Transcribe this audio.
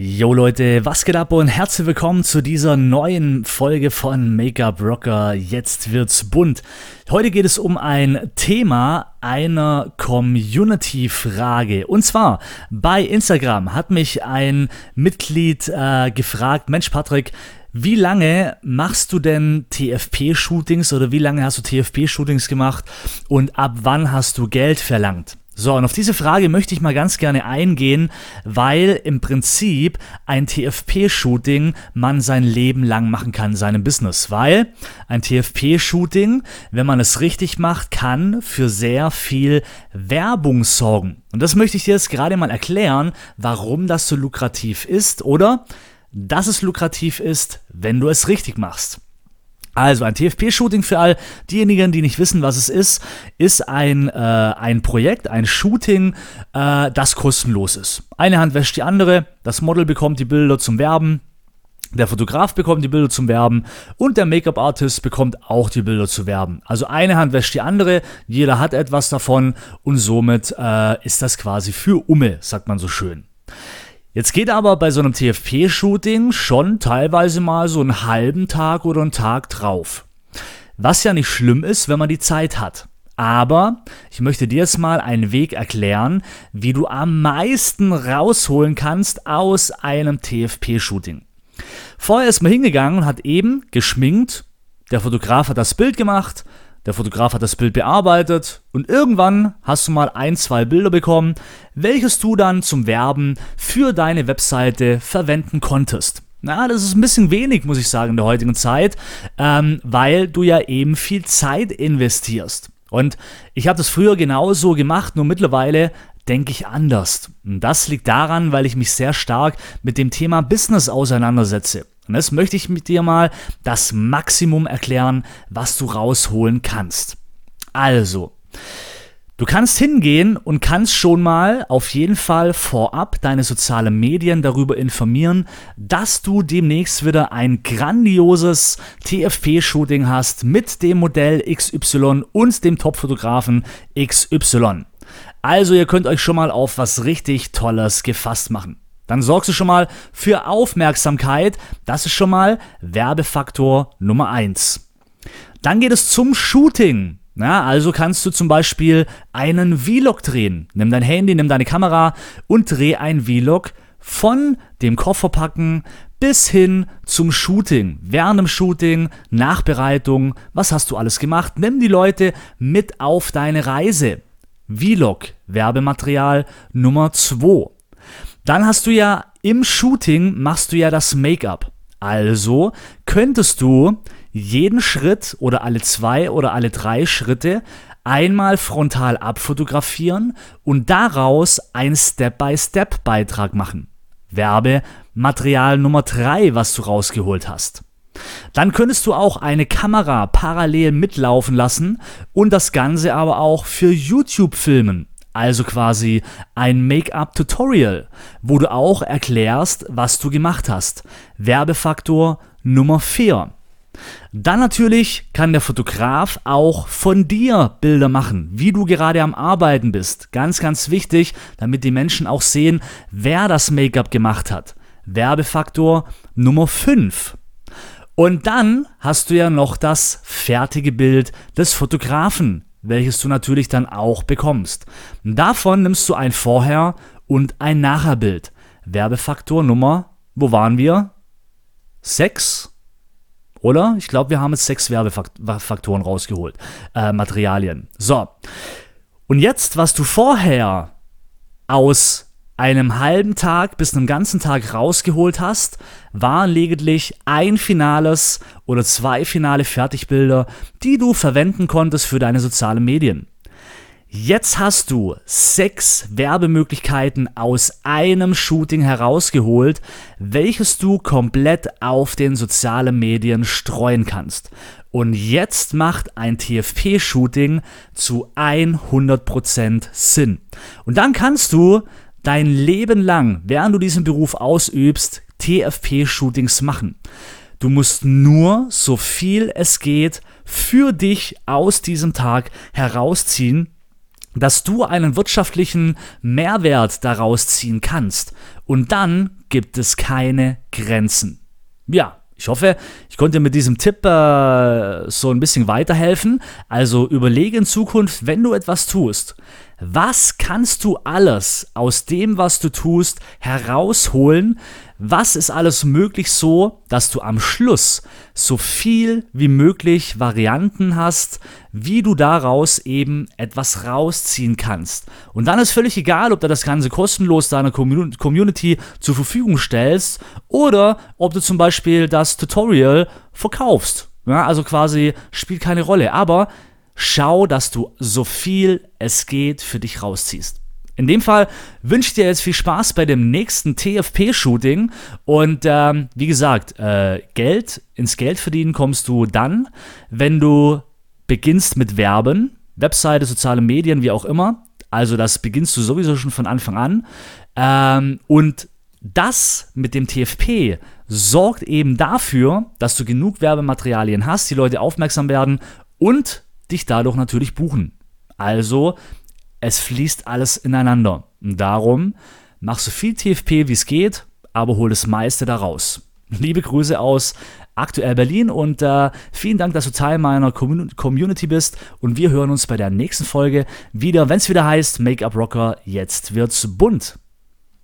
Jo Leute, was geht ab und herzlich willkommen zu dieser neuen Folge von Make-up Rocker. Jetzt wird's bunt. Heute geht es um ein Thema einer Community-Frage. Und zwar bei Instagram hat mich ein Mitglied äh, gefragt, Mensch Patrick, wie lange machst du denn TFP-Shootings oder wie lange hast du TFP-Shootings gemacht und ab wann hast du Geld verlangt? So, und auf diese Frage möchte ich mal ganz gerne eingehen, weil im Prinzip ein TFP-Shooting man sein Leben lang machen kann in seinem Business. Weil ein TFP-Shooting, wenn man es richtig macht, kann für sehr viel Werbung sorgen. Und das möchte ich dir jetzt gerade mal erklären, warum das so lukrativ ist oder dass es lukrativ ist, wenn du es richtig machst. Also ein TFP-Shooting für all diejenigen, die nicht wissen, was es ist, ist ein, äh, ein Projekt, ein Shooting, äh, das kostenlos ist. Eine Hand wäscht die andere, das Model bekommt die Bilder zum Werben, der Fotograf bekommt die Bilder zum Werben und der Make-up-Artist bekommt auch die Bilder zu werben. Also eine Hand wäscht die andere, jeder hat etwas davon und somit äh, ist das quasi für Umme, sagt man so schön. Jetzt geht aber bei so einem TFP-Shooting schon teilweise mal so einen halben Tag oder einen Tag drauf. Was ja nicht schlimm ist, wenn man die Zeit hat. Aber ich möchte dir jetzt mal einen Weg erklären, wie du am meisten rausholen kannst aus einem TFP-Shooting. Vorher ist man hingegangen und hat eben geschminkt, der Fotograf hat das Bild gemacht, der Fotograf hat das Bild bearbeitet und irgendwann hast du mal ein, zwei Bilder bekommen, welches du dann zum Werben für deine Webseite verwenden konntest. Na, das ist ein bisschen wenig, muss ich sagen, in der heutigen Zeit, ähm, weil du ja eben viel Zeit investierst. Und ich habe das früher genauso gemacht, nur mittlerweile denke ich anders. Und das liegt daran, weil ich mich sehr stark mit dem Thema Business auseinandersetze. Und jetzt möchte ich mit dir mal das Maximum erklären, was du rausholen kannst. Also, Du kannst hingehen und kannst schon mal auf jeden Fall vorab deine sozialen Medien darüber informieren, dass du demnächst wieder ein grandioses TFP-Shooting hast mit dem Modell XY und dem Top-Fotografen XY. Also ihr könnt euch schon mal auf was richtig Tolles gefasst machen. Dann sorgst du schon mal für Aufmerksamkeit. Das ist schon mal Werbefaktor Nummer 1. Dann geht es zum Shooting. Ja, also kannst du zum Beispiel einen Vlog drehen. Nimm dein Handy, nimm deine Kamera und dreh ein Vlog von dem Kofferpacken bis hin zum Shooting. Während dem Shooting, Nachbereitung, was hast du alles gemacht? Nimm die Leute mit auf deine Reise. Vlog, Werbematerial Nummer 2. Dann hast du ja im Shooting machst du ja das Make-up. Also könntest du jeden Schritt oder alle zwei oder alle drei Schritte einmal frontal abfotografieren und daraus einen Step-by-Step-Beitrag machen. Werbematerial Nummer drei, was du rausgeholt hast. Dann könntest du auch eine Kamera parallel mitlaufen lassen und das Ganze aber auch für YouTube filmen. Also quasi ein Make-up-Tutorial, wo du auch erklärst, was du gemacht hast. Werbefaktor Nummer 4. Dann natürlich kann der Fotograf auch von dir Bilder machen, wie du gerade am Arbeiten bist. Ganz, ganz wichtig, damit die Menschen auch sehen, wer das Make-up gemacht hat. Werbefaktor Nummer 5. Und dann hast du ja noch das fertige Bild des Fotografen welches du natürlich dann auch bekommst. Davon nimmst du ein Vorher- und ein Nachherbild. Werbefaktor Nummer, wo waren wir? Sechs? Oder? Ich glaube, wir haben jetzt sechs Werbefaktoren rausgeholt. Äh, Materialien. So. Und jetzt, was du vorher aus einem halben Tag bis einem ganzen Tag rausgeholt hast, waren lediglich ein finales oder zwei finale Fertigbilder, die du verwenden konntest für deine sozialen Medien. Jetzt hast du sechs Werbemöglichkeiten aus einem Shooting herausgeholt, welches du komplett auf den sozialen Medien streuen kannst. Und jetzt macht ein TFP-Shooting zu 100% Sinn. Und dann kannst du dein Leben lang, während du diesen Beruf ausübst, TFP-Shootings machen. Du musst nur so viel es geht für dich aus diesem Tag herausziehen, dass du einen wirtschaftlichen Mehrwert daraus ziehen kannst. Und dann gibt es keine Grenzen. Ja, ich hoffe, ich konnte mit diesem Tipp äh, so ein bisschen weiterhelfen. Also überlege in Zukunft, wenn du etwas tust, was kannst du alles aus dem, was du tust, herausholen? Was ist alles möglich so, dass du am Schluss so viel wie möglich Varianten hast, wie du daraus eben etwas rausziehen kannst. Und dann ist völlig egal, ob du das Ganze kostenlos deiner Community zur Verfügung stellst oder ob du zum Beispiel das Tutorial verkaufst. Ja, also quasi spielt keine Rolle. Aber schau, dass du so viel es geht für dich rausziehst. In dem Fall wünsche ich dir jetzt viel Spaß bei dem nächsten TFP-Shooting. Und ähm, wie gesagt, äh, Geld, ins Geld verdienen kommst du dann, wenn du beginnst mit Werben, Webseite, soziale Medien, wie auch immer. Also das beginnst du sowieso schon von Anfang an. Ähm, und das mit dem TFP sorgt eben dafür, dass du genug Werbematerialien hast, die Leute aufmerksam werden und dich dadurch natürlich buchen. Also, es fließt alles ineinander. Darum mach so viel TFP wie es geht, aber hol das meiste daraus. Liebe Grüße aus aktuell Berlin und äh, vielen Dank, dass du Teil meiner Community bist und wir hören uns bei der nächsten Folge wieder, wenn es wieder heißt Make-up Rocker, jetzt wird's bunt.